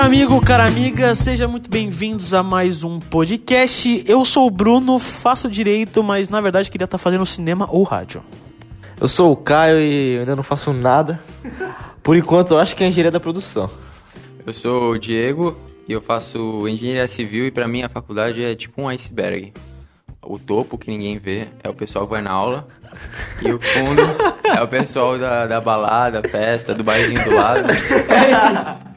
Caro amigo, cara amiga, sejam muito bem-vindos a mais um podcast. Eu sou o Bruno, faço direito, mas na verdade queria estar fazendo cinema ou rádio. Eu sou o Caio e eu ainda não faço nada. Por enquanto, eu acho que é engenharia da produção. Eu sou o Diego e eu faço engenharia civil e pra mim a faculdade é tipo um iceberg. O topo que ninguém vê é o pessoal que vai na aula e o fundo é o pessoal da, da balada, festa, do barzinho do lado.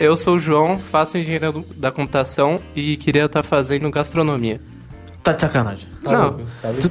Eu sou o João, faço engenharia da computação e queria estar fazendo gastronomia. Tá de sacanagem. não,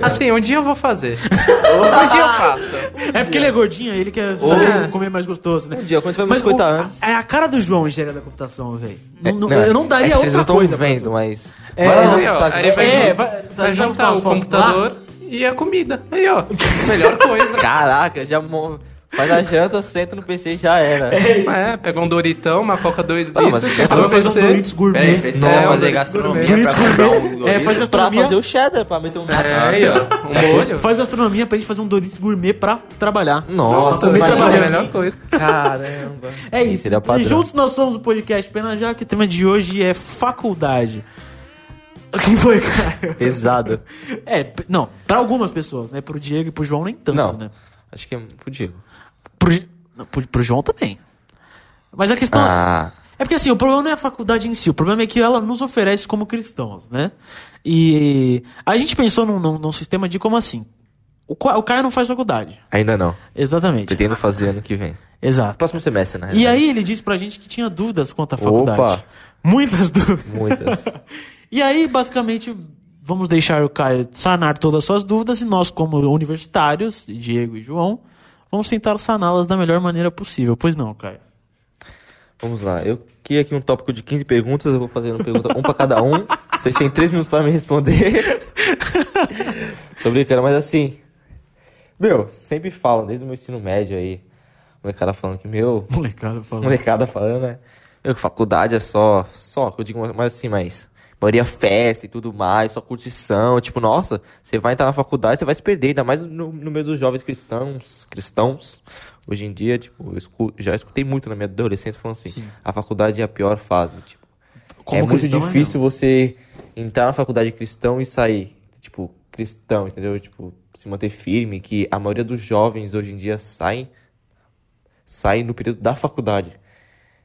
assim, um dia eu vou fazer. um dia eu faço. É porque ele é gordinho, ele quer saber comer mais gostoso, né? Um dia, quando tiver Mas meus 50 o- anos. É a cara do João engenharia da computação, velho. É, Não- não- eu não daria é que vocês outra não coisa. estão vendo, mas. É, Vai lá é, Instagram. aí vai É, juntar- vai, Vai juntar o os fotos computador e a comida. Aí, ó. Melhor coisa. Caraca, já mo- faz a janta, senta no PC e já era. É, pega um Doritão, uma Coca 2 Não, mas litros, você Lá, só vai fazer um Doritos gourmet. Peraí, precisa Não, fazer gastronomia Doritos pra gourmet. um É, faz Pra gastronomia. fazer o cheddar, pra meter um. É, aí, ó. Um molho. Faz gastronomia pra gente fazer um Doritos gourmet pra trabalhar. Nossa, também Imagina, trabalhando. a melhor coisa. Caramba. É isso. Seria padrão. E juntos nós somos o podcast Pena Já, que o tema de hoje é faculdade. O que foi, cara? Pesado. É, não, pra algumas pessoas, né? Pro Diego e pro João nem tanto, Não. né? Acho que é pro Diego. Pro, pro, pro João também. Mas a questão Ah. é porque assim, o problema não é a faculdade em si, o problema é que ela nos oferece como cristãos, né? E a gente pensou num, num, num sistema de como assim? O, o Caio não faz faculdade. Ainda não. Exatamente. Pretendo fazer ano que vem. Exato. Próximo semestre, né? E aí ele disse pra gente que tinha dúvidas quanto à faculdade. Opa. Muitas dúvidas. Muitas. E aí, basicamente, vamos deixar o Caio sanar todas as suas dúvidas e nós, como universitários, Diego e João, vamos tentar saná-las da melhor maneira possível. Pois não, Caio? Vamos lá. Eu criei aqui um tópico de 15 perguntas. Eu vou fazer uma pergunta, um pra cada um. Vocês têm 3 minutos pra me responder. Tô brincando, mas assim. Meu, sempre falam, desde o meu ensino médio aí. Molecada falando que, meu. Molecada falando. Molecada falando, né? Meu, faculdade é só. Só, que eu digo, mas assim, mas. Maioria festa e tudo mais, só curtição. Tipo, nossa, você vai entrar na faculdade, você vai se perder, ainda mais no, no meio dos jovens cristãos. Cristãos. Hoje em dia, tipo, eu escu- já escutei muito na minha adolescência falando assim: a faculdade é a pior fase. Tipo, Como é muito é difícil você entrar na faculdade cristão e sair, tipo, cristão, entendeu? Tipo, se manter firme, que a maioria dos jovens hoje em dia saem, saem no período da faculdade.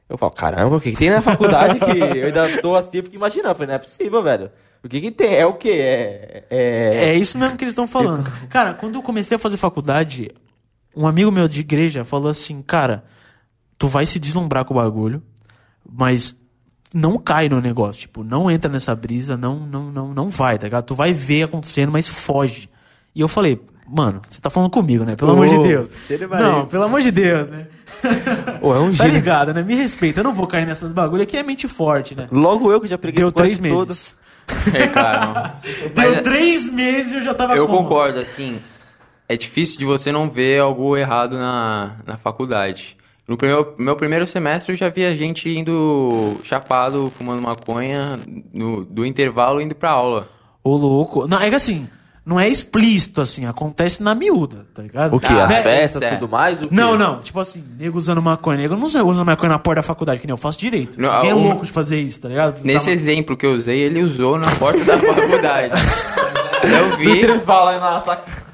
Eu falo, caramba, o que, que tem na faculdade que eu ainda tô assim, fico imaginando, eu falei, não é possível, velho. O que que tem? É o quê? É... é... É isso mesmo que eles estão falando. Cara, quando eu comecei a fazer faculdade, um amigo meu de igreja falou assim, cara, tu vai se deslumbrar com o bagulho, mas não cai no negócio, tipo, não entra nessa brisa, não, não, não, não vai, tá ligado? Tu vai ver acontecendo, mas foge. E eu falei, mano, você tá falando comigo, né? Pelo amor de Deus. Não, pelo amor de Deus, né? Ô, é um Tá gênio. ligado, né? Me respeita, eu não vou cair nessas bagulho aqui é mente forte, né? Logo eu que já preguei Deu três meses. todas. É, cara. Deu Mas, três meses e eu já tava eu como? concordo, assim, é difícil de você não ver algo errado na, na faculdade. No primeiro, meu primeiro semestre eu já via gente indo chapado, fumando maconha, no, do intervalo indo pra aula. Ô, louco. Não, é que assim, não é explícito, assim, acontece na miúda, tá ligado? O que? Ah, As né? festas, É. tudo mais? O quê? Não, não, tipo assim, nego usando maconha. Nego não usa maconha na porta da faculdade, que nem eu faço direito. Não, Quem é um- louco de fazer isso, tá ligado? Nesse Tá- exemplo que eu usei, ele usou na porta da faculdade. eu vi. intervalo aí na saca.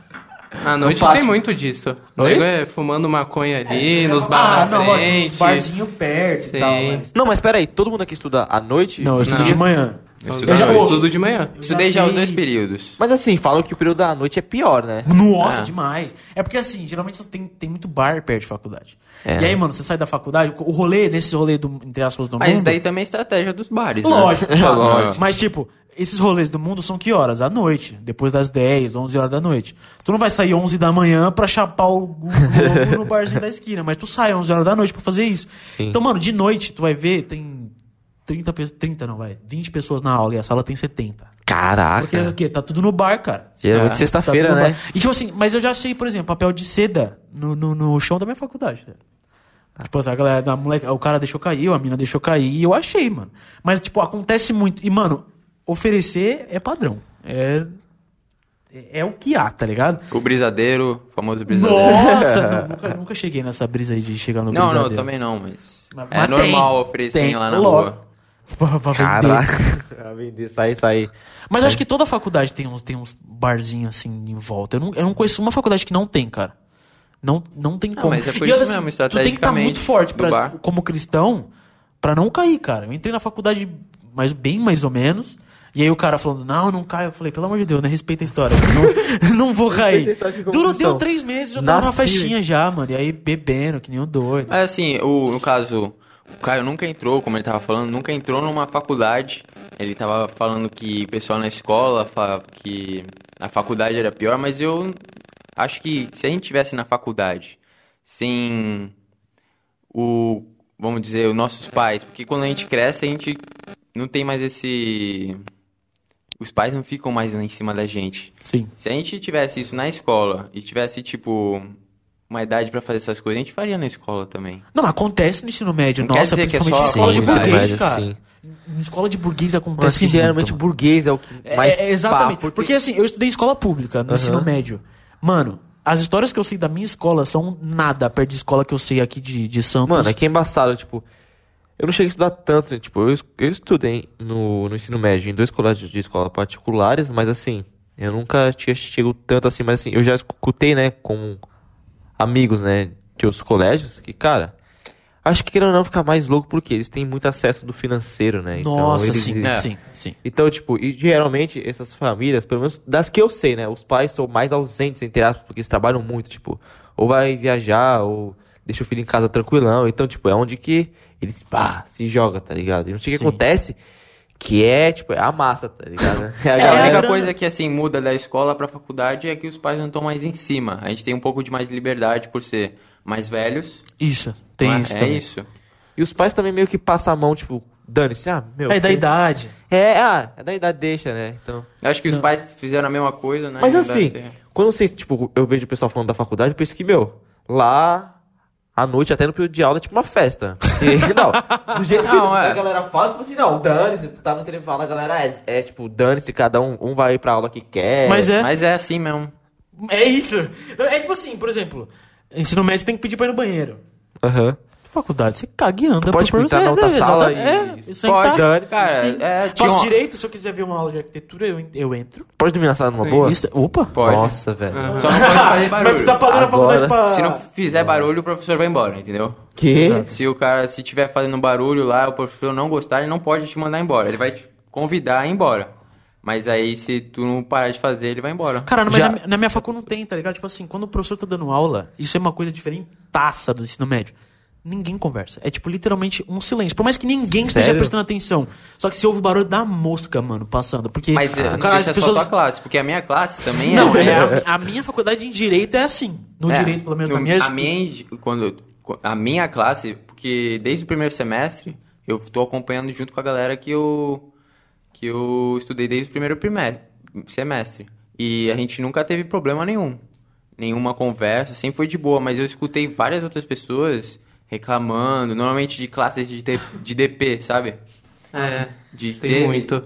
À noite pátio. tem muito disso. O nego é fumando maconha ali, nos Ah, bar não, na frente. barzinho perto Sim. e tal, mas... Não, mas peraí, todo mundo aqui estuda à noite? Não, eu estudo Não. de manhã. Eu Eu já estudo- estudo de manhã. Estudei já já os dois períodos. Mas assim, falam que o período da noite é pior, né? Nossa, Ah. demais. É porque assim, geralmente tem, tem muito bar perto de faculdade. É. E aí, mano, você sai da faculdade, o rolê, nesse rolê do, entre aspas, do Mas mundo... isso daí também é estratégia dos bares, Lógico, né? Lógico. Mas, tipo, esses rolês do mundo são que horas? À noite. Depois das 10, 11 horas da noite. Tu não vai sair 11 da manhã pra chapar o Globo no barzinho da esquina, mas tu sai 11 horas da noite pra fazer isso. Sim. Então, mano, de noite, tu vai ver, tem 30, pe- 30 não, vai, 20 pessoas na aula e a sala tem 70. Caraca. Porque o quê? Tá tudo no bar, cara. Geralmente Ah, Tá sexta-feira, tudo no né? bar. E tipo assim, mas eu já achei, por exemplo, papel de seda no, no, no chão da minha faculdade. velho. Tipo a galera, a moleque, o cara deixou cair, a mina deixou cair, e eu achei, mano. Mas, tipo, acontece muito. E, mano, oferecer é padrão. É. é, é o que há, tá ligado? O brisadeiro, o famoso brisadeiro. Nossa, não, nunca, nunca cheguei nessa brisa aí de chegar no Não, brisadeiro. não, também não, mas. Mas- é mas normal tem, oferecer tem, lá na logo. rua. Pra, pra vender. Caraca. Pra vender, sair, sair. Mas acho que toda faculdade tem uns, tem uns barzinhos assim em volta. Eu não, eu não conheço uma faculdade que não tem, cara. Não, não tem como. mas é por E isso outra, mesmo, Tu tem que estar muito estrategicamente, forte pra, como cristão pra não cair, cara. Eu entrei na faculdade mais, bem mais ou menos. E aí o cara falando, não, não caio. Eu falei, pelo amor de Deus, né? Respeita a história. Eu não, não vou cair. Durou, deu três meses, já tava numa Nasci, festinha já, mano. E aí bebendo, que nem um doido. Mas assim, o, no caso, o Caio nunca entrou, como ele tava falando, nunca entrou numa faculdade. Ele tava falando que o pessoal na escola, que a faculdade era pior, mas eu acho que se a gente tivesse na faculdade sem o, vamos dizer, os nossos pais, porque quando a gente cresce, a gente não tem mais esse. Os pais não ficam mais em cima da gente. Sim. Se a gente tivesse isso na escola e tivesse, tipo, uma idade pra fazer essas coisas, a gente faria na escola também. Não, mas acontece no ensino médio. Não quer Nossa, dizer que é principalmente só em escola de Sim, ensino burguês, cara. sim. Em escola de burguês Mas acontece que geralmente muito, o burguês é o que É, mais é, exatamente. pá, porque... assim, eu estudei em escola pública, no Aham. ensino médio. Mano, as histórias que eu sei da minha escola são nada perto de escola que eu sei aqui de, de Santos. Mano, é que é embaçado, tipo. Eu não cheguei a estudar tanto, tipo, eu, eu estudei no, no ensino médio em dois colégios de escola particulares, mas assim, eu nunca tinha chegado tanto assim, mas assim, eu já escutei, né, com amigos, né, de outros colégios, que, cara, acho que querendo ou não ficar mais louco porque eles têm muito acesso do financeiro, né? Então, Nossa, eles- sim, É. sim, sim. Então, tipo, e geralmente essas famílias, pelo menos das que eu sei, né? Os pais são mais ausentes, entre aspas, porque eles trabalham muito, tipo, ou vai viajar, ou deixa o filho em casa tranquilão. Então, tipo, é onde que eles, pá, se joga, tá ligado? E não sei o que acontece, que é, tipo, é a massa, tá ligado? É a a É, única grana- coisa que assim muda da escola pra faculdade é que os pais não estão mais em cima. A gente tem um pouco de mais liberdade por ser mais velhos. Isso, tem não é? isso é também. isso. E os pais também meio que passam a mão, tipo, dane-se, ah, meu. É da filho- idade. É, ah, é da idade, deixa, né? Então. Eu acho que os pais fizeram a mesma coisa, né? Mas Não assim, ter- quando vocês, tipo, eu vejo o pessoal falando da faculdade, eu penso que, meu, lá à noite, até no período de aula, é tipo uma festa. E, não, do jeito que Não, é. a galera fala, tipo assim, não, dane-se, tu tá no telefone, a galera é, é tipo, dane-se, cada um, um vai pra aula que quer. Mas é. Mas é assim mesmo. É isso. É tipo assim, por exemplo, ensino médio tem que pedir pra ir no banheiro. Aham. Faculdade, você caga e anda. Pode, tipo, entrar na outra é, sala exatamente. e- É, Pode, cara. Sim. É, tinha Faço uma- direito, se eu quiser ver uma aula de arquitetura, eu, eu entro. Pode dormir na sala numa Sim. boa? Isso- opa. Pode. Nossa, velho. Ah. Só não pode fazer barulho. Mas tu tá pagando a Agora- faculdade pra... Se não fizer barulho, o professor vai embora, entendeu? Que? Se o cara, se tiver fazendo barulho lá, o professor não gostar, ele não pode te mandar embora. Ele vai te convidar a ir embora. Mas aí, se tu não parar de fazer, ele vai embora. Cara, mas Já- na, na minha facu não tem, tá ligado? Tipo assim, quando o professor tá dando aula, isso é uma coisa diferente taça do ensino médio. Ninguém conversa. É tipo literalmente um silêncio. Por mais que ninguém esteja Sério? prestando atenção. Só que se ouve o barulho da mosca, mano, passando. Porque Mas eu o não cara, sei se é as pessoas... só tua classe, porque a minha classe também Não, é. é a, a minha faculdade em direito é assim. No É, direito, pelo menos no- na minha. A minha, quando, a minha classe, porque desde o primeiro semestre, eu tô acompanhando junto com a galera que eu, que eu estudei desde o primeiro prime- semestre. E a gente nunca teve problema nenhum. Nenhuma conversa, sempre foi de boa. Mas eu escutei várias outras pessoas reclamando, normalmente de classes de, de DP, sabe? É, De tem ter- muito.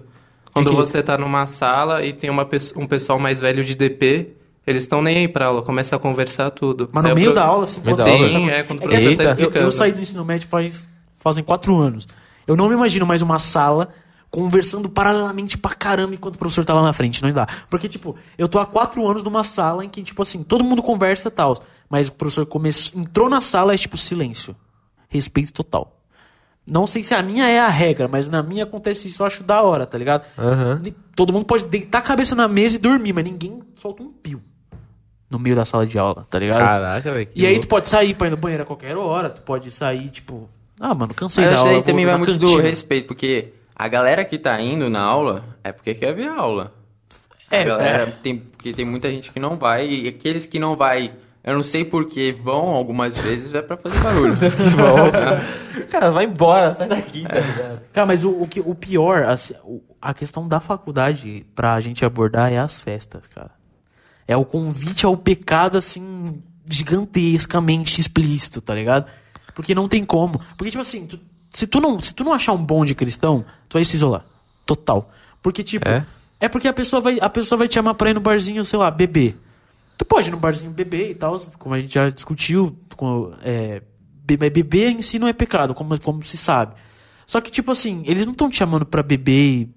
Quando que- você tá numa sala e tem uma, pe- um pessoal mais velho de DP, eles estão nem aí pra aula, começa a conversar tudo. Mas no meio pro- da aula, assim, Meio da você aula? Sim, é, quando o que professor assim, tá eu- explicando. Eu, saí do ensino médio faz, fazem quatro anos. Eu não me imagino mais uma sala conversando paralelamente pra caramba enquanto o professor tá lá na frente. Não dá. Porque, tipo, eu tô há quatro anos numa sala em que, tipo assim, todo mundo conversa e tal. Mas o professor começou, entrou na sala é tipo silêncio. Respeito total. Não sei se a minha é a regra, mas na minha acontece isso, eu acho da hora, tá ligado? Aham. Todo mundo pode deitar a cabeça na mesa e dormir, mas ninguém solta um pio no meio da sala de aula, tá ligado? Caraca, velho. E aí tu louco. pode sair pra ir no banheiro a qualquer hora, tu pode sair, tipo, ah, mano, cansei Mas da aula. aí também vai muito do cantina. respeito, porque a galera que tá indo na aula é porque quer ver a aula. É, a galera é. tem porque tem muita gente que não vai e aqueles que não vai, eu não sei por que vão algumas vezes é pra fazer barulho. Cara, vai embora, sai daqui, tá ligado? Cara, mas o, o, que, o pior, assim, a questão da faculdade pra gente abordar é as festas, cara. É o convite ao pecado, assim, gigantescamente explícito, tá ligado? Porque não tem como. Porque, tipo assim, tu- se, tu não, se tu não achar um bom de cristão, tu vai se isolar. Total. Porque, tipo, É? É porque a pessoa vai, a pessoa vai te chamar pra ir no barzinho, sei lá, beber. Tu pode ir no barzinho beber e tal, como a gente já discutiu. Com, é, beber, beber em si não é pecado, como, como se sabe. Só que, tipo assim, eles não estão te chamando pra beber e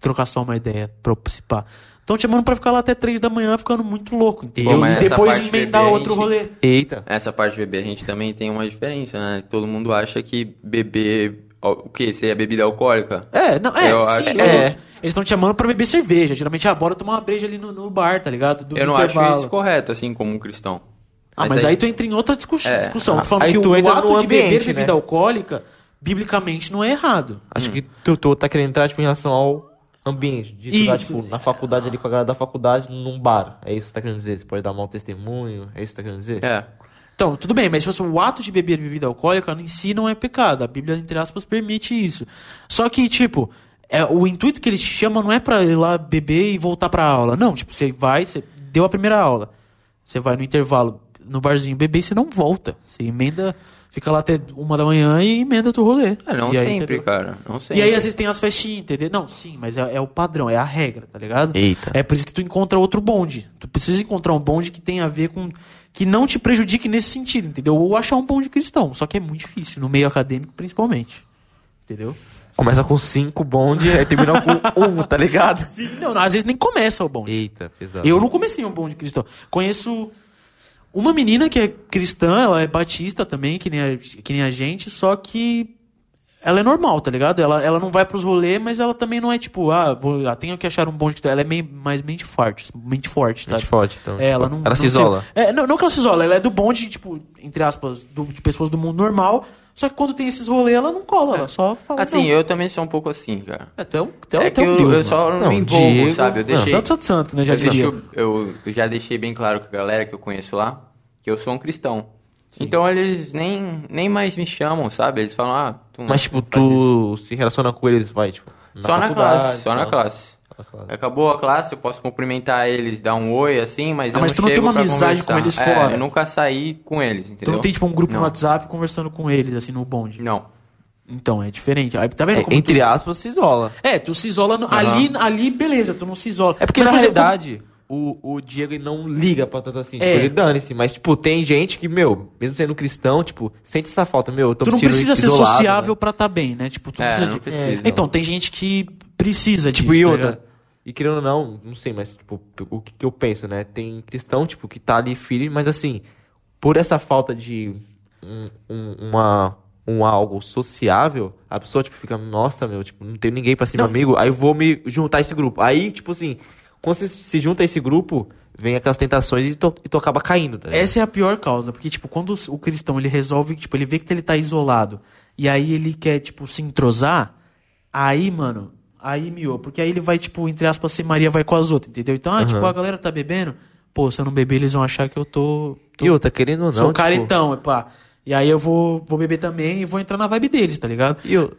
trocar só uma ideia, pra participar. Estão te chamando pra ficar lá até três da manhã ficando muito louco, entendeu? mas e depois emendar beber, outro a gente- rolê. Eita. Essa parte de beber a gente também tem uma diferença, né? Todo mundo acha que beber. O que? Seria bebida alcoólica? É, não, é, Eu sim, acho- mas é. eles- estão te chamando pra beber cerveja. Geralmente, ah, bora tomar uma breja ali no, no bar, tá ligado? Do Eu não intervalo. acho isso correto, assim, como um cristão. Ah, mas aí, tu entra em outra discuss- É. discussão. Tô falando Aí que tu o entra ato no de beber ambiente, bebida né? alcoólica, biblicamente, não é errado. Acho que tu, tu tá querendo entrar, tipo, em relação ao ambiente. De tu Isso. tipo, na faculdade ali com a galera da faculdade, num bar. É isso que você tá querendo dizer? Você pode dar mau testemunho? É isso que você tá querendo dizer? É. Então, tudo bem, mas se fosse o ato de beber bebida alcoólica em si não é pecado. A Bíblia, entre aspas, permite isso. Só que, tipo, é, o intuito que eles te chamam não é pra ir lá beber e voltar pra aula. Não, tipo, você vai, você deu a primeira aula. Você vai no intervalo, no barzinho beber e você não volta. Você emenda, fica lá até uma da manhã e emenda outro rolê. É, não E aí, sempre, entendeu? cara. Não E sempre. aí, às vezes, tem as festinhas, entendeu? Não, sim, mas é, é o padrão, é a regra, tá ligado? Eita. É por isso que tu encontra outro bonde. Tu precisa encontrar um bonde que tenha a ver com. que não te prejudique nesse sentido, entendeu? Ou achar um bonde cristão. Só que é muito difícil, no meio acadêmico principalmente. Entendeu? Começa com cinco bonde, aí termina com um, tá ligado? Sim, não, às vezes nem começa o bonde. Eita, pesado. Eu não comecei um bonde cristão. Conheço uma menina que é cristã, ela é batista também, que nem a, que nem a gente, só que ela é normal, tá ligado? Ela, ela não vai pros rolês, mas ela também não é tipo, ah, vou, ah, tenho que achar um bonde. Ela é meio, mais mente forte, mente forte, sabe? Mente forte, então. É, tipo, ela não, ela não se isola. É, não, não que ela se isola, ela é do bonde, tipo, entre aspas, do- de pessoas do mundo normal. Só que quando tem esses rolês, ela não cola, ela só fala. Assim, não. eu também sou um pouco assim, cara. É, tu é um, tu é, É tu que é um eu, deus, eu só não, Não, me envolvo, Diego- sabe? Eu não, deixei, Santo, santo, santo, né? Já eu, diria. deixo- eu, eu já deixei bem claro com a galera que eu conheço lá que eu sou um cristão. Então eles nem, nem mais me chamam, sabe? Eles falam, ah, tu Mas, tipo, faz isso. tu se relaciona com eles, vai, tipo. Só na classe, só na classe. só na classe. Acabou a classe, eu posso cumprimentar eles, dar um oi assim, mas Ah, eu mas não tu não tem uma amizade com eles É, fora? eu nunca saí com eles, entendeu? Tu não tem, tipo, um grupo Não. no WhatsApp conversando com eles, assim, no bonde. Não. Então, é diferente. Aí, tá vendo É, como entre tu... aspas, se isola. É, tu se isola no- ali, ali, beleza, tu não se isola. É porque, Mas, na exemplo, realidade, o, o Diego ele não liga pra tanto assim. É. Tipo, ele dane-se. Mas, tipo, tem gente que, meu, mesmo sendo cristão, tipo, sente essa falta. Meu, eu tô Tu não precisa ser isolado, sociável né? pra tá bem, né? Tipo, tu É, precisa não de... precisa, Então, não. tem gente que precisa Tipo, disso, e tá outra. ligado? E querendo ou não, não sei, mas, tipo, o que, que eu penso, né? Tem cristão, tipo, que tá ali firme, mas assim, por essa falta de um, um- uma, um algo sociável, a pessoa, tipo, fica, nossa, meu, tipo, não tenho ninguém pra ser meu Não. amigo, aí eu vou me juntar a esse grupo. Aí, tipo assim, quando você se junta a esse grupo, vem aquelas tentações e tu, e tu acaba caindo, tá? Essa é a pior causa, porque, tipo, quando o cristão, ele resolve, tipo, ele vê que ele tá isolado, e aí ele quer, tipo, se entrosar, aí, mano, aí miou, porque aí ele vai, tipo, entre aspas, ser Maria vai com as outras, entendeu? Então, ah, tipo, a galera tá bebendo, pô, se eu não beber, eles vão achar que eu tô... tô E outra, querendo ou não, sou tipo, caretão, pá. E aí eu vou, vou beber também e vou entrar na vibe deles, tá ligado? E eu,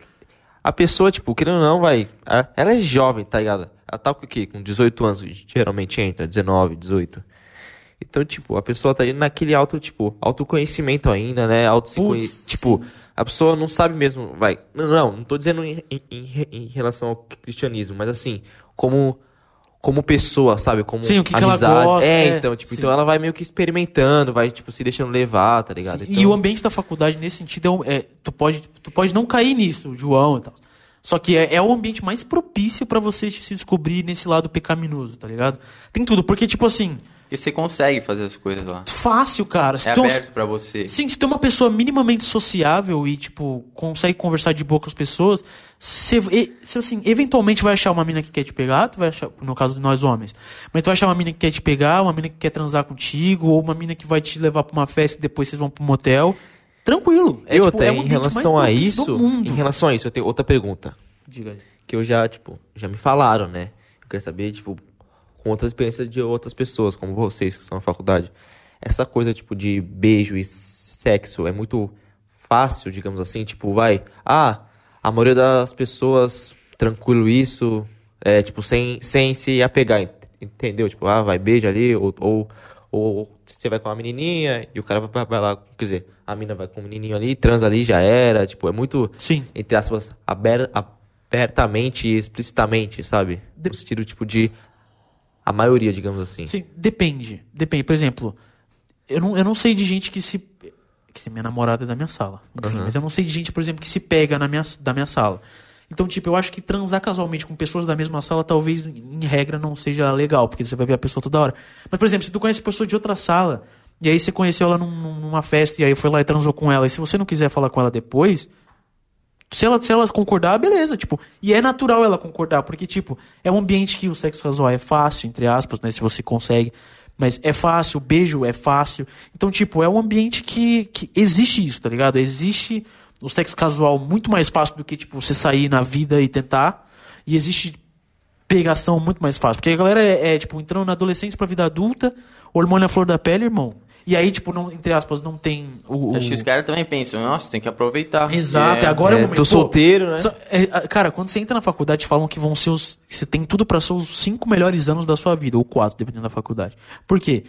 a pessoa, tipo, querendo ou não, vai. Ela é jovem, tá ligado? Com o quê? Com 18 anos, geralmente entra, 19, 18. Então, tipo, a pessoa tá indo naquele auto, tipo, autoconhecimento ainda, né? Auto Tipo, a pessoa não sabe mesmo, vai. Não, não, não tô dizendo em, em- em- relação ao cristianismo, mas assim, como. Como pessoa, sabe? Como Sim, o que que ela amizade. gosta, É, é, então, tipo, sim. então ela vai meio que experimentando, vai, tipo, se deixando levar, tá ligado? E Então- o ambiente da faculdade, nesse sentido, é, um- é- tu, pode, tu pode não cair nisso, João e tal. Só que é, é o ambiente mais propício pra você se descobrir nesse lado pecaminoso, tá ligado? Tem tudo, porque, tipo assim, Porque você consegue fazer as coisas lá. fácil, cara. Se É é um- aberto pra você. Sim, se é uma pessoa minimamente sociável e, tipo, consegue conversar de boa com as pessoas, você, e- você, assim, eventualmente vai achar uma mina que quer te pegar, tu vai achar, no caso de nós homens, mas tu vai achar uma mina que quer te pegar, uma mina que quer transar contigo, ou uma mina que vai te levar pra uma festa e depois vocês vão pro motel. Tranquilo. E tipo, outra, é em relação a isso, em relação a isso, eu tenho outra pergunta. Diga. Que eu já, tipo, já me falaram, né? Eu quero saber, tipo, com outras experiências de outras pessoas, como vocês que estão na faculdade. Essa coisa, tipo, de beijo e sexo é muito fácil, digamos assim, tipo, vai. Ah, a maioria das pessoas, tranquilo isso, é, tipo, sem, sem se apegar, ent- entendeu? Tipo, ah, vai, beija ali, ou, ou, ou você vai com uma menininha e o cara vai, vai lá, quer dizer, a mina vai com o menininho ali, transa ali, já era, tipo, é muito Sim. entre aspas, aber- abertamente e explicitamente, sabe? De- No sentido, tipo, de. A maioria, digamos assim. Sim, depende. Depende. Por exemplo, eu não, eu não sei de gente que se. Que minha namorada é da minha sala. Enfim, mas eu não sei de gente, por exemplo, que se pega na minha, da minha sala. Então, tipo, eu acho que transar casualmente com pessoas da mesma sala, talvez, em regra, não seja legal, porque você vai ver a pessoa toda hora. Mas, por exemplo, se tu conhece pessoa de outra sala, e aí você conheceu ela num- numa festa, e aí foi lá e transou com ela, e se você não quiser falar com ela depois, se ela, se ela concordar, beleza, tipo, e é natural ela concordar, porque, tipo, é um ambiente que o sexo casual é fácil, entre aspas, né, se você consegue, mas é fácil, beijo é fácil, então, tipo, é um ambiente que, que existe isso, tá ligado? Existe o sexo casual muito mais fácil do que, tipo, você sair na vida e tentar, e existe pegação muito mais fácil, porque a galera é, é, tipo, entrando na adolescência pra vida adulta, hormônio à flor da pele, irmão, e aí, tipo, não, entre aspas, não tem o... o- Acho que os caras também pensam, nossa, tem que aproveitar. Exato, e agora é, o É, momento. tô solteiro, né? é, cara, quando você entra na faculdade, falam que vão ser os. Você tem tudo pra ser os cinco melhores anos da sua vida, ou quatro, dependendo da faculdade. Por quê?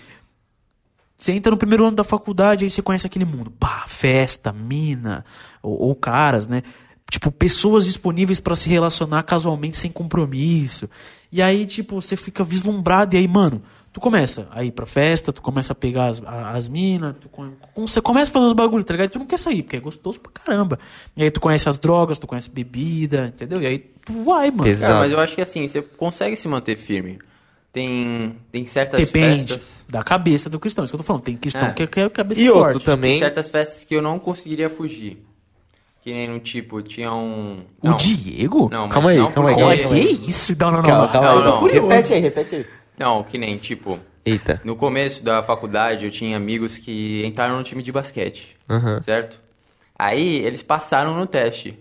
Você entra no primeiro ano da faculdade, aí você conhece aquele mundo. Pá, festa, mina, ou, ou caras, né? Tipo, pessoas disponíveis pra se relacionar casualmente sem compromisso. E aí, tipo, você fica vislumbrado, e aí, mano, tu começa a ir pra festa, tu começa a pegar as, as minas, você começa a fazer os bagulhos, tá ligado? E tu não quer sair, porque é gostoso pra caramba. E aí tu conhece as drogas, tu conhece bebida, entendeu? E aí tu vai, mano. Exato. Cara, mas eu acho que assim, você consegue se manter firme. Tem, tem certas Depende festas. da cabeça do cristão. Isso que eu tô falando. Tem cristão É. que que é cabeça E forte. outro também. Tem certas festas que eu não conseguiria fugir. Que nem no tipo, tinha um. O não, Diego? Não, mas Calma aí, não calma aí, Como é calma aí. que é isso? Não, não, não. Calma, calma Não, aí. Eu tô não. curioso. Repete aí, repete aí. Não, que nem, tipo, Eita. no começo da faculdade eu tinha amigos que entraram no time de basquete, Aham. certo? Aí eles passaram no teste.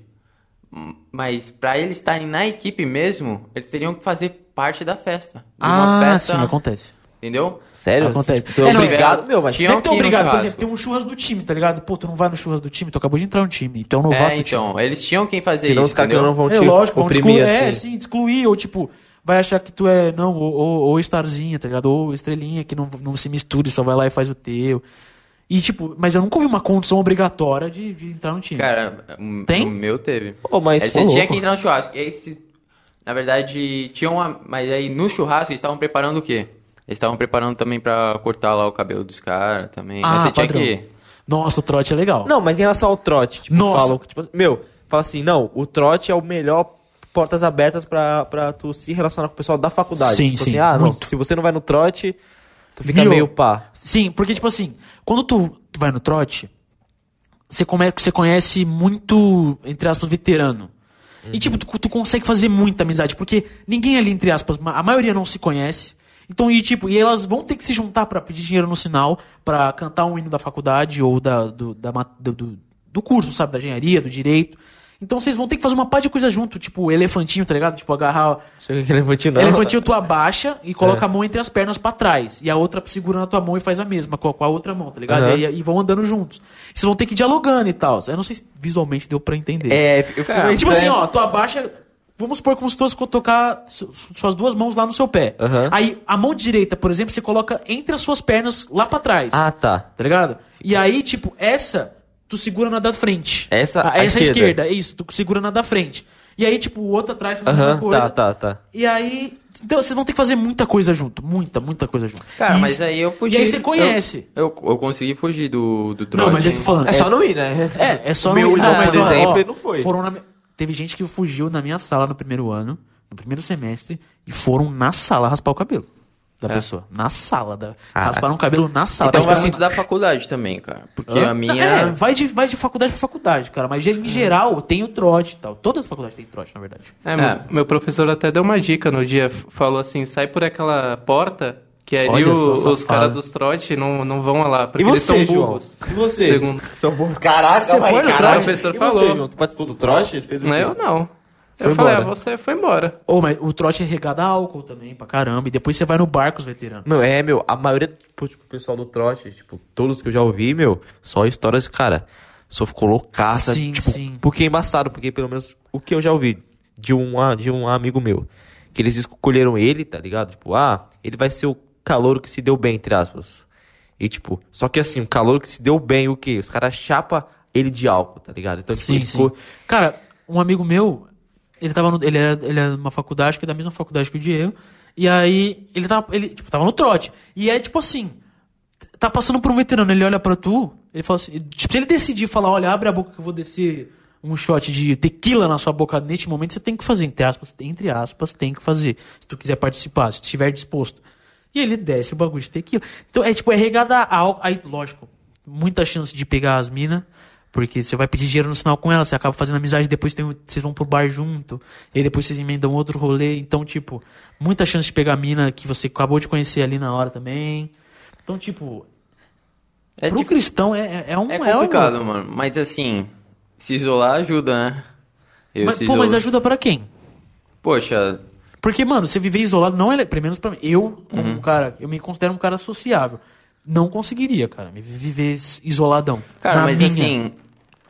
Mas pra eles estarem na equipe mesmo, eles teriam que fazer parte da festa. De uma Ah, festa, sim, acontece. entendeu? Sério? Acontece. Tipo, é É, não, obrigado, é- meu, mas ter que no obrigado. Por exemplo, tem um churras do time, tá ligado? Pô, tu não vai no churras do time, tu acabou de entrar no time. Então é novato É, time. então, eles tinham quem fazer senão isso, os caras não vão te É lógico, vão excluir, é, assim. sim, excluir, ou tipo, vai achar que tu é, não, ou, ou, ou starzinha, tá ligado? Ou estrelinha que não, não se mistura, só vai lá e faz o teu. E tipo, mas eu nunca ouvi uma condição obrigatória de, de entrar no time. Cara, o Tem? o meu teve. Pô, mas, Aí pô, você tinha que entrar no churrasco. E aí, se- na verdade, tinha uma. Mas aí no churrasco eles estavam preparando o quê? Eles estavam preparando também pra cortar lá o cabelo dos caras também. Ah, mas você tinha padrão. que ir. Nossa, o trote é legal. Não, mas em relação ao trote, tipo, Nossa. falam que, tipo, meu, fala assim, não, o trote é o melhor portas abertas pra tu se relacionar com o pessoal da faculdade. Sim, tipo sim, assim, ah, não, se você não vai no trote, tu fica meio pá. Sim, porque, tipo assim, quando tu, tu vai no trote, você, come, você conhece muito, entre aspas, veterano. E, tipo, tu, tu consegue fazer muita amizade, porque ninguém ali, entre aspas, a maioria não se conhece. Então, e tipo, e elas vão ter que se juntar pra pedir dinheiro no sinal, pra cantar um hino da faculdade ou da, do, da do, do curso, sabe, da engenharia, do direito. Então vocês vão ter que fazer uma pá de coisa junto, tipo, elefantinho, tá ligado? Tipo, agarrar Chega que elefantinho não. Elefantinho tu abaixa e coloca É. a mão entre as pernas pra trás. E a outra segura na tua mão e faz a mesma com a, com a outra mão, tá ligado? Aham. E, aí- e vão andando juntos. Vocês vão ter que ir dialogando e tal. Eu não sei se visualmente deu pra entender. É, eu fico meio tipo assim, ó, tu abaixa. Vamos supor como se tu fosse tocar su- suas duas mãos lá no seu pé. Aham. Aí a mão direita, por exemplo, você coloca entre as suas pernas lá pra trás. Ah, tá. Tá ligado? E aí, tipo, essa, tu segura na da frente. Essa, Ah, a essa esquerda. esquerda, isso, tu segura na da frente. E aí, tipo, o outro atrás faz a mesma Aham, coisa. tá, tá, tá. E aí. Então vocês vão ter que fazer muita coisa junto. Muita, muita coisa junto. Cara, E mas aí eu fugi. E aí você conhece. Eu, eu, eu consegui fugir do, do trote. Não, mas eu tô falando. É só não ir, né? É, é só O não meu ir. irmão, Não, mas, por exemplo, ó, não foi. Foram na Teve gente que fugiu na minha sala no primeiro ano, no primeiro semestre, e foram na sala raspar o cabelo da pessoa. Na sala. Da... Caraca. Rasparam o cabelo na sala. Então vai ficar- muito da faculdade também, cara. Porque Hã? a minha. É, vai de, vai de faculdade pra faculdade, cara. Mas em geral tem o trote e tal. Toda faculdade tem trote, na verdade. É, É. Meu, meu professor até deu uma dica no dia, falou assim, sai por aquela porta, que ali o- os caras dos trote não, não vão lá, porque E eles você, são João? burros. E você? Segundo. São burros. Caraca, Você aí, foi no trote? O professor E falou. Você, João? Tu participou do trote? Ele fez o Não, quê? eu não. Foi eu falei, ah, você foi embora. Ô, mas o trote é regado a álcool também, pra caramba. E depois você vai no bar com os veteranos. Meu, é, meu, a maioria, tipo, tipo, o pessoal do trote, tipo, todos que eu já ouvi, meu, só histórias, cara, só ficou loucaça, Sim, tipo, sim. porque é embaçado, porque pelo menos o que eu já ouvi de um, ah, de um amigo meu, que eles escolheram ele, tá ligado? Tipo, ah, ele vai ser o calouro que se deu bem, entre aspas. E tipo, só que assim, o calouro que se deu bem, o quê? Os caras chapa ele de álcool, tá ligado? Então, tipo, Sim, ele sim. ficou... Cara, um amigo meu, ele tava no, ele é, ele é numa faculdade, que é da mesma faculdade que o Diego. E aí, ele tava, ele, tipo, tava no trote. E é tipo assim, tá passando por um veterano, ele olha pra tu, ele fala assim, tipo, se ele decidir falar, olha, abre a boca que eu vou descer um shot de tequila na sua boca neste momento, você tem que fazer, entre aspas, entre aspas, tem que fazer. Se tu quiser participar, se estiver disposto. E ele desce o bagulho de tequila. Então, é tipo, é regada a álcool. Aí, lógico, muita chance de pegar as minas. Porque você vai pedir dinheiro no sinal com ela, você acaba fazendo amizade, depois tem, vocês vão pro bar junto, e aí depois vocês emendam outro rolê. Então, tipo, muita chance de pegar a mina que você acabou de conhecer ali na hora também. Então, tipo, É, pro dif- cristão é, é, é um. é um- complicado, mano. Mas assim, se isolar ajuda, né? Eu Mas, pô, mas ajuda pra quem? Poxa, Porque, mano, você viver isolado não é. Pelo menos pra mim. Eu, como Uhum. um cara, eu me considero um cara sociável. Não conseguiria, cara, me viver isoladão. cara, Na mas minha. assim,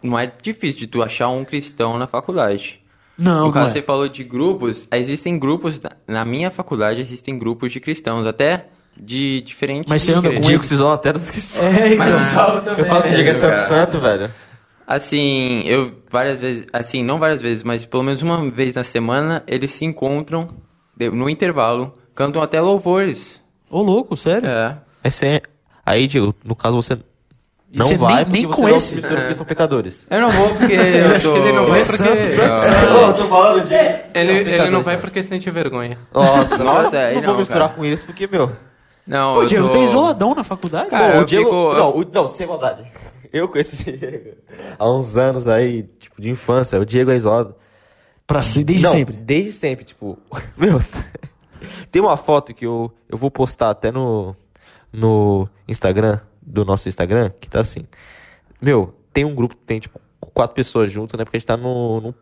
não é difícil de tu achar um cristão na faculdade. Não, caso, não você é. falou de grupos, existem grupos, na- minha faculdade existem grupos de cristãos, até de diferentes Mas você anda com se isola até dos cristãos. É, Mas então. isso é também, Eu falo que o Diego é santo santo, velho. Assim, eu várias vezes, assim, não várias vezes, mas pelo menos uma vez na semana, eles se encontram de- no intervalo, cantam até louvores. Ô, louco, sério? É. Aí, você- aí, Diego, no caso você não você vai nem- nem com não esse. porque são pecadores. Eu não vou porque eu acho tô... que ele não vai É porque- santo, santo, santo. Eu tô falando de... Ele, ele não vai porque sente vergonha. Nossa, Nossa, eu aí não vou não, misturar cara. com eles porque, meu... Não, Pô, eu Diego, tô... tá isoladão na faculdade? Cara, o Diego... fico- Não, o- não, sem maldade. Eu conheço o Diego há uns anos aí, tipo, de infância. O Diego é isolado. Pra ser desde não, sempre. desde sempre, tipo... Meu, tem uma foto que eu, eu vou postar até no, no Instagram, do nosso Instagram, que tá assim. Meu, tem um grupo que tem, tipo, quatro pessoas juntas, né? Porque a gente tá no, no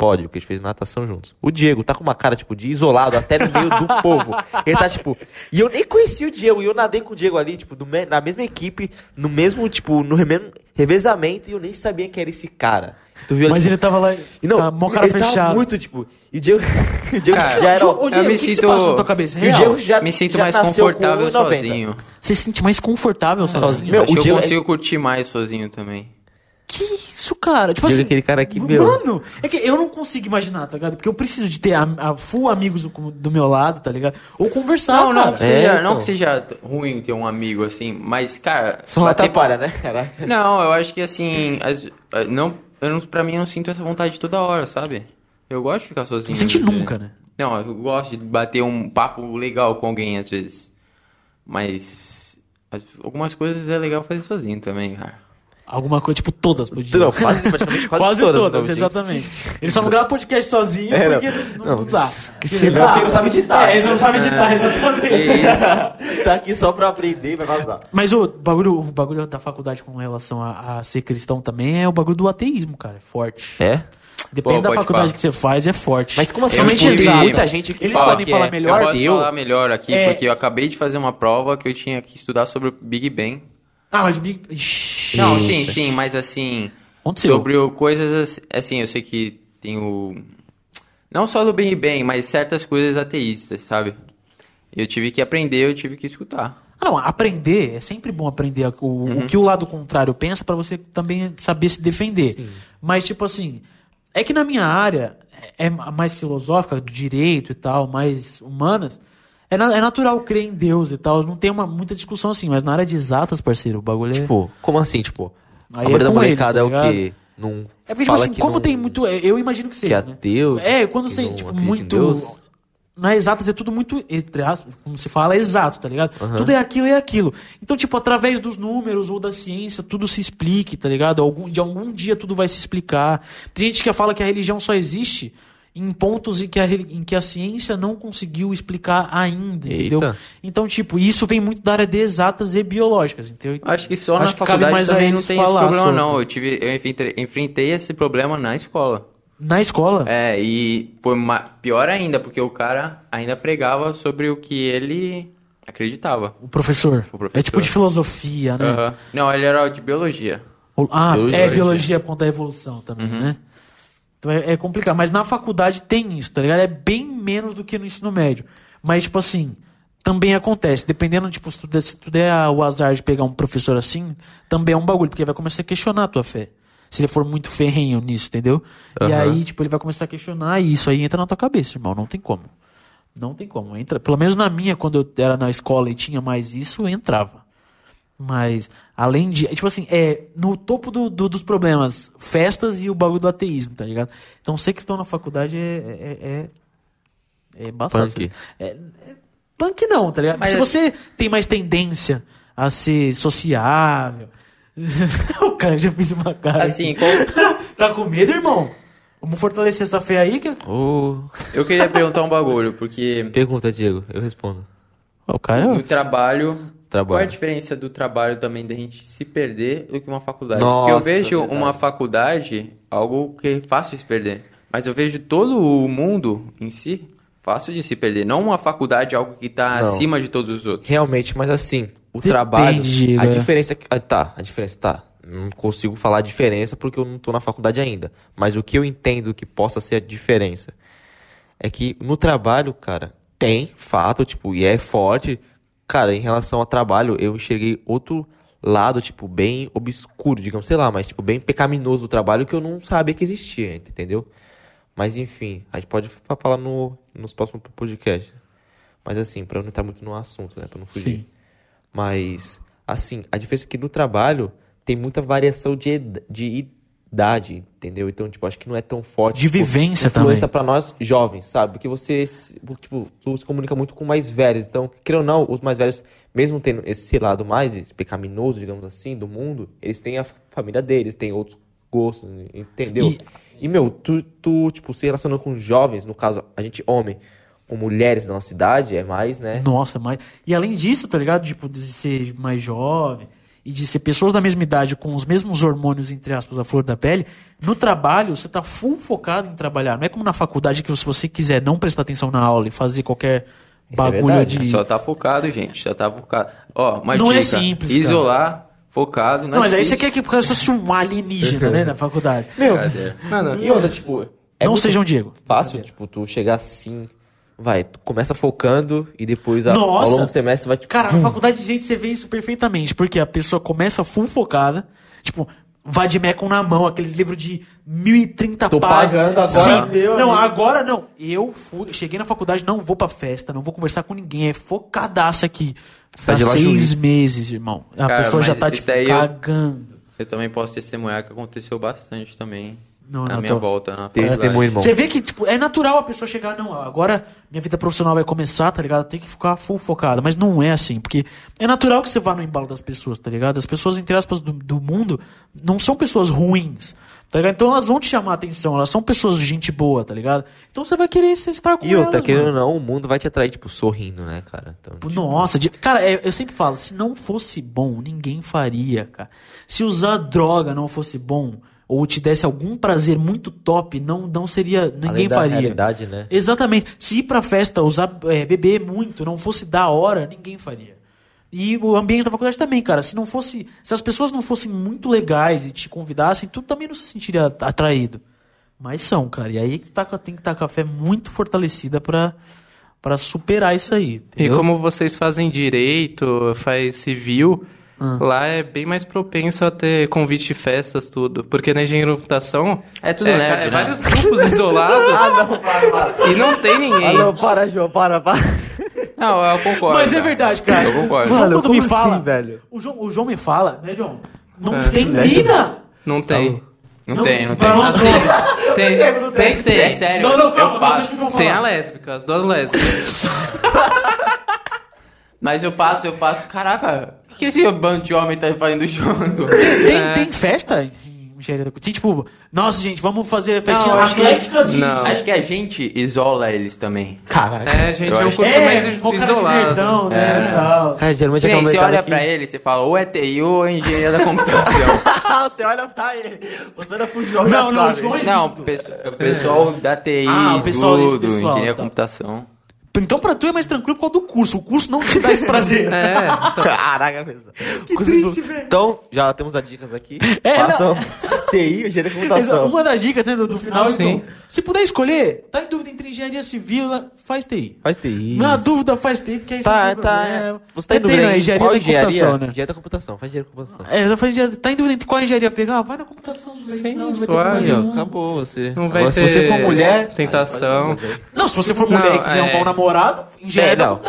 pódio, que a gente fez natação juntos. O Diego tá com uma cara, tipo, de isolado, até no meio do povo. Ele tá, tipo... E eu nem conhecia o Diego, e eu nadei com o Diego ali, tipo, do me- na mesma equipe, no mesmo, tipo, no reme- revezamento, e eu nem sabia que era esse cara. Tu viu, Mas tipo, ele tava lá, e não, com a mão cara ele tava fechada. muito, tipo... E o Diego, o Diego Cara, já era... Ô, Diego, eu me o que que sinto- você passa na tua cabeça? E o. Diego já, Me sinto já mais confortável 1,90. sozinho. Você se sente mais confortável sozinho? Meu, o que eu Diego é- consigo curtir mais sozinho também. Que isso, cara? Tipo assim. aquele cara que, meu- Mano, é que eu não consigo imaginar, tá ligado? Porque eu preciso de ter a, a full amigos do, do meu lado, tá ligado? Ou conversar, Não, não, cara. que seja, É, não que seja ruim ter um amigo assim, mas, cara. Só atrapalha, né, cara? Não, eu acho que assim. as- não, eu não, pra mim, eu não sinto essa vontade toda hora, sabe? Eu gosto de ficar sozinho. Não sente nunca, né? Não, eu gosto de bater um papo legal com alguém às vezes. Mas. as- Algumas coisas é legal fazer sozinho também, cara. Alguma coisa, tipo, todas, podia. Não, quase, praticamente quase, Quase todas. todas, não, exatamente. Ele só não grava podcast sozinho É, não. porque não, Não, não dá. que senão Ah, ele não sabe editar. É, ele não sabe editar, exatamente. tá aqui só pra aprender e vai vazar. Mas o bagulho, o bagulho da faculdade com relação a, a ser cristão também é o bagulho do ateísmo, cara. É forte. É? Depende Pô, da faculdade falar. que você faz, é forte. Mas como assim? Somente exato. muita gente que Eles fala podem que falar é- melhor. eu posso deu. falar melhor aqui, É. porque eu acabei de fazer uma prova que eu tinha que estudar sobre o Big Bang. Ah, mas Big... Ixi. Não, sim, sim, mas assim. Aconteceu. Sobre o, coisas assim, eu sei que tem o. Não só do Big Bang, mas certas coisas ateístas, sabe? Eu tive que aprender, eu tive que escutar. Ah, não, aprender, é sempre bom aprender o, Uhum. o que o lado contrário pensa pra você também saber se defender. Mas, tipo assim, é que na minha área, é é mais filosófica, do direito e tal, mais humanas, é, na- é natural crer em Deus e tal, não tem uma, muita discussão assim, mas na área de exatas, parceiro, o bagulho é... Tipo, como assim? Tipo, Aí a é da com eles, molecada tá é o quê? Não É porque, tipo assim, que como não- tem muito. é, Eu imagino que seja. é né? ateu, É, quando que você, tipo, muito. Na exatas é tudo muito, entre aspas, como se fala, é exato, tá ligado? Tudo é aquilo e é aquilo. Então, tipo, através dos números ou da ciência, tudo se explique, tá ligado? Algum, de algum dia tudo vai se explicar. Tem gente que fala que a religião só existe em pontos em que a, em que a ciência não conseguiu explicar ainda, entendeu? Eita. Então, tipo, isso vem muito da área de exatas e biológicas, entendeu? Acho que só Acho na faculdade mais também não tem esse problema, sobre. não. Eu, tive, eu enfrentei, esse problema na escola. Na escola. É, e foi pior ainda, porque o cara ainda pregava sobre o que ele acreditava. O professor. O professor. É tipo de filosofia, né? Aham. Não, ele era de biologia. Ah, Biologia. é biologia por conta da evolução também, né? Então é, é complicado. Mas na faculdade tem isso, tá ligado? É bem menos do que no ensino médio. Mas, tipo assim, também acontece. Dependendo, tipo, se tu der, se tu der o azar de pegar um professor assim, também é um bagulho, porque vai começar a questionar a tua fé. Se ele for muito ferrenho nisso, entendeu? E Aham. aí, tipo, ele vai começar a questionar e isso aí entra na tua cabeça, irmão. Não tem como. Não tem como. Entra, pelo menos na minha, quando eu era na escola e tinha mais isso, entrava. Mas, além de. Tipo assim, é no topo do, do- dos problemas, festas e o bagulho do ateísmo, tá ligado? Então, você que estão na faculdade é. É, é, é bastante. Punk. É, é punk não, tá ligado? Mas Se é- você tem mais tendência a ser sociável. o cara já fez uma cara. Assim, qual- tá com medo, irmão? Vamos fortalecer essa fé aí que. Ô, eu queria perguntar um bagulho, porque pergunta, Diego, eu respondo. O cara no trabalho. Trabalho. Qual é a diferença do trabalho também da gente se perder do que uma faculdade? Nossa, Porque eu vejo verdade. uma faculdade algo que é fácil de se perder. Mas eu vejo todo o mundo em si fácil de se perder. Não uma faculdade algo que tá Não. acima de todos os outros. Realmente, mas assim, o Depende, trabalho. Diego, a é. diferença. ah, Tá, a diferença tá. Não consigo falar a diferença porque eu não tô na faculdade ainda. Mas o que eu entendo que possa ser a diferença é que no trabalho, cara, tem fato, tipo, e é forte. Cara, em relação ao trabalho, eu enxerguei outro lado, tipo, bem obscuro, digamos, sei lá, mas, tipo, bem pecaminoso do trabalho que eu não sabia que existia, entendeu? Mas, enfim, a gente pode fa- falar no, nos próximos podcasts. Mas, assim, pra eu não entrar muito no assunto, né, pra não fugir. Sim. Mas, assim, a diferença é que no trabalho tem muita variação de, de idade, entendeu? Então, tipo, acho que não é tão forte. De tipo, vivência influência também. pra nós jovens, sabe? Porque você, se- tipo, tu se comunica muito com mais velhos. Então, querendo ou não, os mais velhos, mesmo tendo esse lado mais pecaminoso, digamos assim, do mundo, eles têm a família deles, têm outros gostos, entendeu? E- E, meu, tu, tu, tipo, se relacionando com jovens, no caso, a gente homem, com mulheres da nossa idade, é mais, né? Nossa, mas. E além disso, tá ligado? Tipo, de ser mais jovem e de ser pessoas da mesma idade com os mesmos hormônios, entre aspas, a flor da pele, no trabalho você tá full focado em trabalhar. Não é como na faculdade que se você quiser não prestar atenção na aula e fazer qualquer Isso é bagulho verdade, de. Só tá focado, gente. Só tá focado. Ó, uma Não é dica. simples, cara. Isolar, focado. Não, Não, mas é aí você quer que porque eu fosse um alienígena, né, na faculdade. Meu, Cadê? Mano, e outra, tipo, é não seja um Diego. fácil, tipo, tu chegar assim, vai, tu começa focando e depois a- ao longo do semestre vai, tipo, Cara, na faculdade de gente você vê isso perfeitamente, porque a pessoa começa full focada, tipo, Vadimecum na mão, aqueles livros de 1030 Tô páginas. pagando agora, Sim. meu Não, amigo. agora não. Eu fui, cheguei na faculdade, não vou pra festa, não vou conversar com ninguém, é focadaço aqui. De lá seis juiz. meses, irmão. A Cara, pessoa já tá, tipo, daí eu- cagando. Eu também posso testemunhar que aconteceu bastante também. Não, na não, minha tô- volta na Tem irmão. Você vê que, tipo, é natural a pessoa chegar, não, agora minha vida profissional vai começar, tá ligado? Tem que ficar full focada. Mas não é assim, porque é natural que você vá no embalo das pessoas, tá ligado? As pessoas, entre aspas, do, do mundo, não são pessoas ruins, tá ligado? Então elas vão te chamar a atenção, elas são pessoas de gente boa, tá ligado? Então você vai querer estar com E outra, elas, querendo ou mano. não, o mundo vai te atrair, tipo, sorrindo, né, cara? Então, tipo, Nossa, de- cara, é- eu sempre falo, se não fosse bom, ninguém faria, cara. Se usar droga não fosse bom, ou te desse algum prazer muito top, não, não seria. Ninguém além da faria. realidade, né? Exatamente. Se ir pra festa, usar, é, beber muito, não fosse da hora, ninguém faria. E o ambiente da faculdade também, cara. Se não fosse. Se as pessoas não fossem muito legais e te convidassem, tu também não se sentiria atraído. Mas são, cara. E aí que tá, tem que estar com a fé muito fortalecida pra, pra superar isso aí. E entendeu? como vocês fazem direito, faz civil, Ah. lá é bem mais propenso a ter convite de festas, tudo. Porque na engenharia de computação... É tudo nerd, é né? vários grupos isolados e não tem ninguém. Ah, não, para, João, para, para. Não, eu concordo. Mas é verdade, cara. Eu concordo. O João, Mano, quando me fala. assim, velho? O, João, o João me fala, né, João? Não É. tem mina! Não tem. Não, tem, não tem. Não, não, Assim, não. Tem, tem, que ter. É sério, Não, não, calma, eu passo. deixa o João Tem a lésbica, as duas lésbicas. Mas eu passo, eu passo. Caraca, que, que esse bando de homem tá fazendo junto? Tem, É. tem festa em engenharia da- Tem tipo, nossa, gente, vamos fazer festinha eu acho que- atlética de. Não. Acho que a gente isola eles também. Caraca. É, gente, Eu é um acho- curso É, mais o cara de isolado. nerdão, né? É. e tal. Geralmente Gente, aquela você olha que... pra ele, você fala ou é TI ou é engenharia da computação. você olha pra ele. Você olha pro João Não, não, o João é Não, o pessoal da TI, Ah, o pessoal tudo, pessoal, engenharia tá. da computação. Então pra tu é mais tranquilo por causa do curso. O curso não te dá esse prazer. É, então, Caraca, pessoal. Que triste, velho. Então, já temos as dicas aqui. É, Façam, TI, engenharia de computação. Uma das dicas né, do, do final, Ah, então, sim. se puder escolher, tá em dúvida entre engenharia civil, faz TI. Faz TI. Na dúvida, faz TI, porque aí Tá, você tá. problema. Você tá em É dúvida é em engenharia qual da engenharia? computação, né? Engenharia da computação, faz engenharia da computação. É, eu falei, engenharia- tá em dúvida entre qual engenharia pegar? Ah, Vai na computação. Sim, não vai ter suave. acabou você. Não vai Agora, ter se você for mulher... tentação. Não, se você for mulher e quiser é. arrumar um namorado, engenharia É, da não.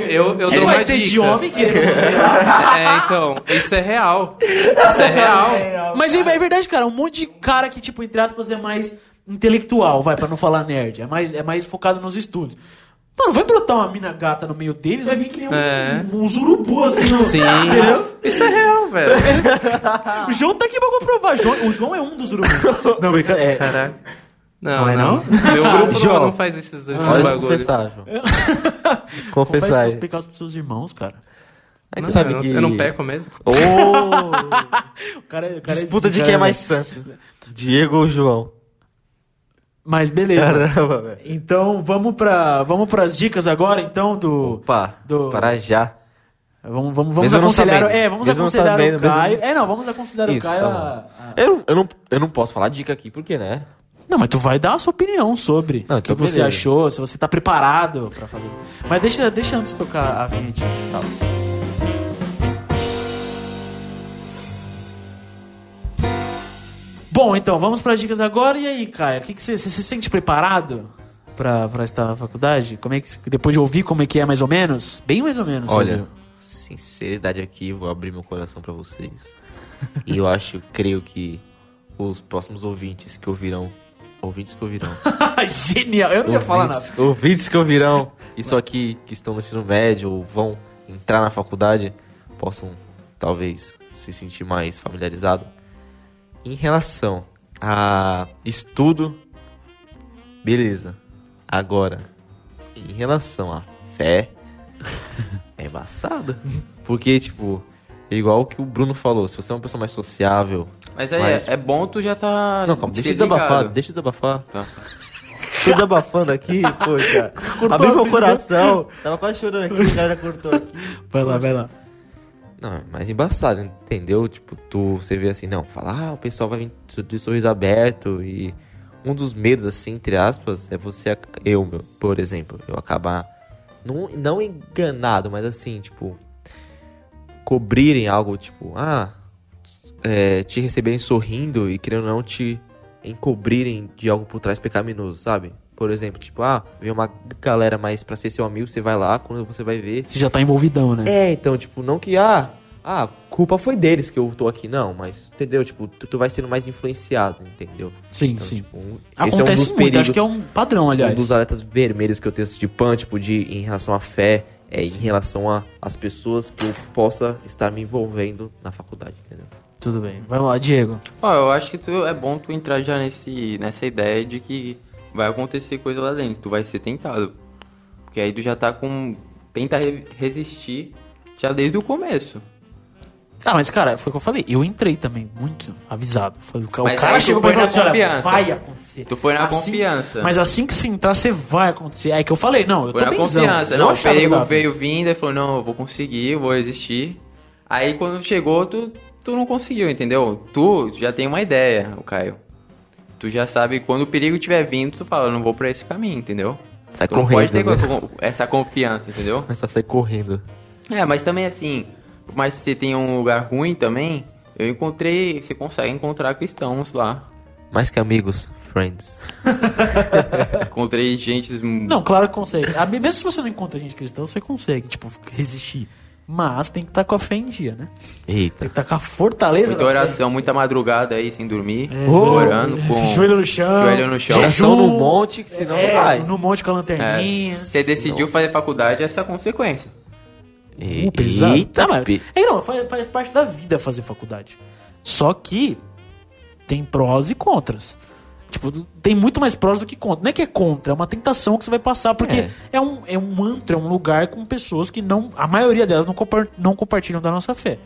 eu- eu Ele dou vai uma ter de dica. homem querendo você lá. É, então, isso é real. Isso é real. Mas é, é verdade, cara. Um monte de cara que, tipo, entre aspas, é mais intelectual, vai, pra não falar nerd. É mais, é mais focado nos estudos. Mano, vai brotar uma mina gata no meio deles, vai vir que nem um, É. um, urubu, assim, no, Sim. entendeu? Isso é real, velho. O João tá aqui pra comprovar. João- o João é um dos urubus. Não, brincadeira. É. Caraca. Não, Não é não. não? Meu grupo João. não, faz esses, esses Pode bagulhos. confessar, João. Confessa Confessar seus aí. pecados pros seus irmãos, cara. Aí Não, você sabe eu, que... eu não peco mesmo. Ô, O cara, o cara disputa de cara quem é mais santo. Diego ou João? Mas beleza. Caramba, velho. Então vamos para vamos pras dicas agora, então, do. Opa, Do- para já. Vamos, vamos, vamos aconselhar. É, vamos Mesmo aconselhar sabendo, o Caio. mesmo- É, não, vamos aconselhar o Isso, Caio tá a, Eu, não- eu, não, eu não posso falar dica aqui, porque, né? Não, mas tu vai dar a sua opinião sobre o que então você achou, se você tá preparado pra fazer. Mas deixa, deixa antes tocar a vinheta. Tá. Bom, então, vamos para dicas agora. E aí, Caio, o que, que você, você se sente preparado pra estar na faculdade? Como é que, depois de ouvir como é que é mais ou menos? Bem mais ou menos. Olha, ouviu? sinceridade aqui, vou abrir meu coração pra vocês. e eu acho, creio que os próximos ouvintes que ouvirão. Ouvintes que ouvirão. Genial, eu não ia falar nada. ouvintes, ouvintes que ouvirão isso aqui, que estão no ensino médio ou vão entrar na faculdade, possam talvez se sentir mais familiarizado. Em relação a estudo, beleza. Agora, em relação a fé, é embaçado. Porque, tipo, é igual o que o Bruno falou, se você é uma pessoa mais sociável. Mas aí mais- é, é bom tu já tá. Não, calma, deixa eu desabafar, deixa eu desabafar. Tá. Tô desabafando aqui, poxa. Cortou Abri meu coração. Tava quase chorando aqui, o cara já cortou aqui. Vai lá, vai lá. Não, é mais embaçado, entendeu? Tipo, tu, você vê assim, não, fala, ah, o pessoal vai vir de sorriso aberto e um dos medos, assim, entre aspas, é você, eu, meu, por exemplo, eu acabar, não, não enganado, mas assim, tipo, cobrirem algo, tipo, ah, é, te receberem sorrindo e querendo não te encobrirem de algo por trás pecaminoso, sabe? Por exemplo, tipo, ah, vem uma galera mais pra ser seu amigo, você vai lá, quando você vai ver, Você já tá envolvidão, né? é, então, tipo, não que, ah, ah, culpa foi deles que eu tô aqui, não, mas, entendeu? Tipo, tu, tu vai sendo mais influenciado, entendeu? Sim, Então, sim. tipo, um- Acontece é um dos muito, perigos, acho que é um padrão, aliás. um dos alertas vermelhos que eu tenho de pan, tipo, de, em relação à fé, é em relação a- às pessoas que eu possa estar me envolvendo na faculdade, entendeu? Tudo bem. Vai lá, Diego. Ó, eu acho que tu, é bom tu entrar já nesse, nessa ideia de que vai acontecer coisa lá dentro, tu vai ser tentado. Porque aí tu já tá com. Tenta re- resistir já desde o começo. Ah, mas cara, foi o que eu falei. Eu entrei também, muito avisado. Foi, o Mas cara chegou pra mim e na falou assim, vai acontecer. Tu foi na Assim- confiança. Mas assim que você entrar, você vai acontecer. Aí que eu falei, não, eu Foi tô na confiança. Não, o perigo veio vindo e falou, não, eu vou conseguir, eu vou resistir. Aí quando chegou, tu, tu não conseguiu, entendeu? Tu já tem uma ideia, o Caio. Tu já sabe, quando o perigo estiver vindo, tu fala, eu não vou pra esse caminho, entendeu? Sai tu não pode ter correndo, né? essa confiança, entendeu? Começa a sair correndo. É, mas também assim, por mais que você tenha um lugar ruim também, eu encontrei, você consegue encontrar cristãos lá. Mais que amigos, friends. Encontrei gente... Não, claro que consegue. Ah, Mesmo se você não encontra gente cristã, você consegue, tipo, resistir. Mas tem que estar com a fé em dia, né? Eita. Tem que estar com a fortaleza. Muita oração, muita madrugada aí, sem dormir, É, orando com... Joelho no chão. Joelho no chão. Oração no monte, que senão é, não vai. no monte com a É, lanterninha. você decidiu fazer faculdade, essa é a consequência. E- Uh, pesado. Eita, mas- pe- É, não, faz, faz parte da vida fazer faculdade. Só que tem prós e contras. Tipo, tem muito mais prós do que contra. Não é que é contra, é uma tentação que você vai passar, porque É. é, um, é um antro, é um lugar com pessoas que não. A maioria delas não, compar- não compartilham da nossa fé.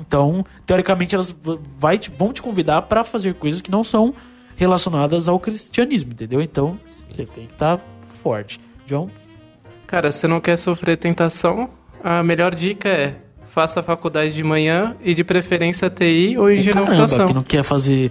Então, teoricamente, elas vai vão te convidar pra fazer coisas que não são relacionadas ao cristianismo, entendeu? Então, você tem que estar forte. João? Cara, se não quer sofrer tentação, a melhor dica é faça a faculdade de manhã e de preferência TI ou engenharia Caramba, computação. que não quer fazer,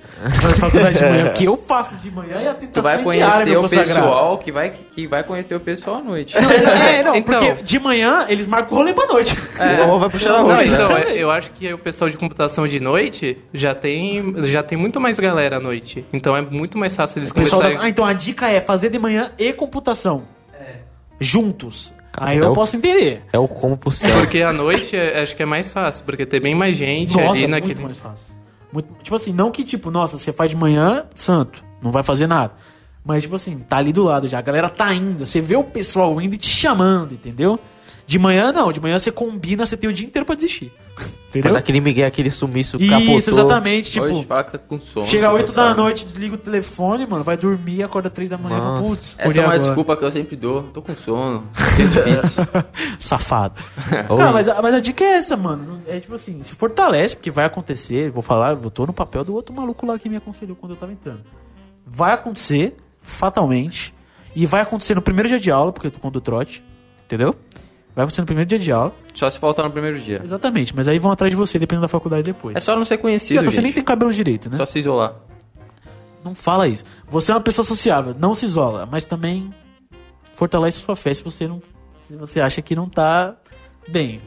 faculdade de manhã. O que eu faço de manhã é a Tu tentação vai diária, conhecer meu o pessoal que vai, que vai conhecer o pessoal à noite. É, não, Então. porque de manhã eles marcam o rolê pra noite. É. Ou vai puxar a Não, roda, então, né? é, eu acho que o pessoal de computação de noite já tem, já tem muito mais galera à noite. Então é muito mais fácil eles O da-. Ah, então a dica é fazer de manhã e computação. Juntos. Aí eu é o- posso entender. É o como pro céu. Porque à noite é- acho que é mais fácil, porque tem bem mais gente Nossa, ali muito naquele. mais fácil. Muito- tipo assim, não que tipo, nossa, você faz de manhã, santo, não vai fazer nada. Mas tipo assim, tá ali do lado já, a galera tá indo, você vê o pessoal indo e te chamando, entendeu? De manhã não, de manhã você combina, você tem o dia inteiro pra desistir. Entendeu? Quando aquele Miguel, aquele sumiço Isso, capotou. exatamente, tipo, Hoje tá com sono. chega tá 8 da cansado. noite, desliga o telefone, mano, vai dormir, acorda 3 da manhã, fala, putz, Essa é uma agora. desculpa que eu sempre dou. Tô com sono. É difícil. Safado. Cara, mas, a- mas a dica é essa, mano. É tipo assim, se fortalece, porque vai acontecer. Vou falar, eu tô no papel do outro maluco lá que me aconselhou quando eu tava entrando. Vai acontecer, fatalmente. E vai acontecer no primeiro dia de aula, porque eu tô com o do trote. Entendeu? Vai acontecer no primeiro dia de aula. Só se faltar no primeiro dia. Exatamente. Mas aí vão atrás de você, dependendo da faculdade depois. É só não ser conhecido, outra, você nem tem cabelo direito, né? Só se isolar. Não fala isso. Você é uma pessoa sociável, não se isola, mas também fortalece sua fé se você não. Se você acha que não tá bem.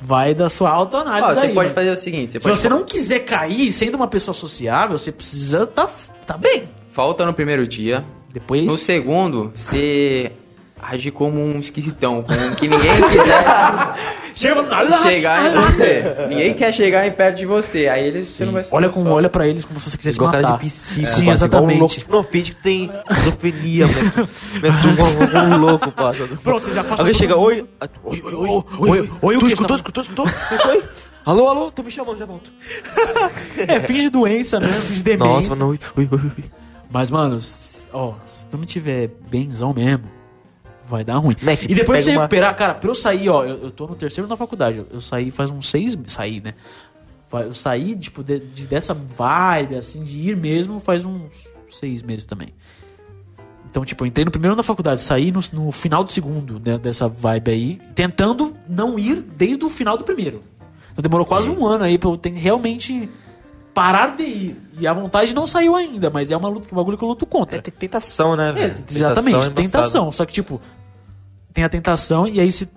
Vai da sua autoanálise você aí. pode mano. fazer o seguinte. Você Se você não quiser cair sendo uma pessoa sociável, você precisa tá, tá bem. Falta no primeiro dia. Depois. No segundo, você age como um esquisitão. Como que ninguém quiser Chega chegar em você. Ninguém quer chegar em perto de você. Aí eles, você não vai Olha, com, só. olha pra eles como se você quisesse Igual cara matar. de psico, Sim, igual Um louco. exatamente. Tipo, que tem. Mete um, um, um louco, parça. Pronto, já passa Alguém chega, oi. Oi, oi, oi. Oi, oi, oi, o Tu quê? escutou, escutou, escutou? Alô, alô, tô me chamando, já volto. É, finge doença mesmo, finge demência. Nossa, mano, oi, oi, oi, oi. Mas, mano, ó, se tu não tiver benzão mesmo, vai dar ruim. Mac, e depois de você uma- recuperar, cara, pra eu sair, ó, eu, eu tô no terceiro na faculdade. Eu, eu saí faz uns seis. Saí, né? Eu saí, tipo, de, de- dessa vibe, assim, de ir mesmo, faz uns seis meses também. Então, tipo, eu entrei no primeiro da faculdade, saí no, no final do segundo, né, dessa vibe aí, tentando não ir desde o final do primeiro. Então demorou quase um ano aí pra eu ter, realmente parar de ir. E a vontade não saiu ainda, mas é uma luta, um bagulho que eu luto contra. É tentação, né, É, velho? exatamente, Tentação é tentação. Só que, tipo, tem a tentação e aí você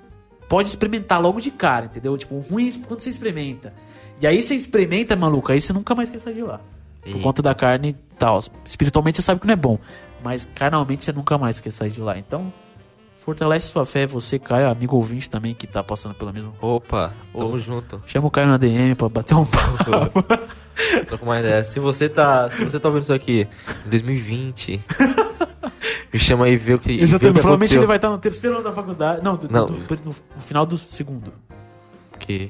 pode experimentar logo de cara, entendeu? Tipo, o ruim é quando você experimenta. E aí você experimenta, maluco, aí você nunca mais quer sair de lá. Por Eita. conta da carne e tal. Espiritualmente você sabe que não é bom. Mas carnalmente você nunca mais quer sair de lá. Então, fortalece sua fé, você, Caio, amigo ouvinte também que tá passando pela mesma. Opa, tamo junto. Chama o Caio na DM pra bater um papo. Tô com uma ideia. Se você tá, se você tá ouvindo isso aqui em 2020, me chama aí e vê o que, e vê o Exatamente. que Provavelmente aconteceu. ele vai estar no terceiro ano da faculdade. Não, do- Não. do- no, no final do segundo. Que...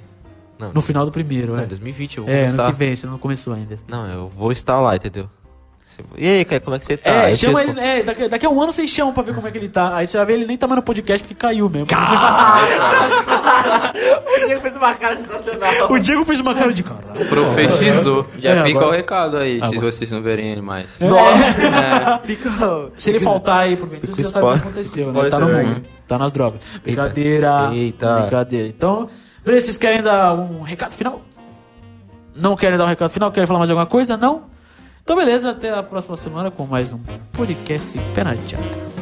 Não, No final do primeiro, não, é. em 2020 eu vou É, começar. ano que vem, você não começou ainda. Não, eu vou estar lá, entendeu? E aí, Caio, como é que você tá? é, chama ele, é daqui, daqui a um ano vocês chamam pra ver como é que ele tá. Aí você vai ver ele nem tá mais no podcast porque caiu mesmo. O Diego fez uma cara sensacional. o Diego fez uma cara de caralho. Profetizou. Já É, fica agora- o recado aí, se Agora- vocês não verem ele mais. Fica... Se ele faltar aí por ventura, você já sabe o que aconteceu, né? Tá no mundo. Tá nas drogas. Brincadeira. Eita. Brincadeira. Então, beleza, vocês querem dar um recado final? Não querem dar um recado final? Querem falar mais alguma coisa? Não? Então, beleza, até a próxima semana com mais um podcast Pé na.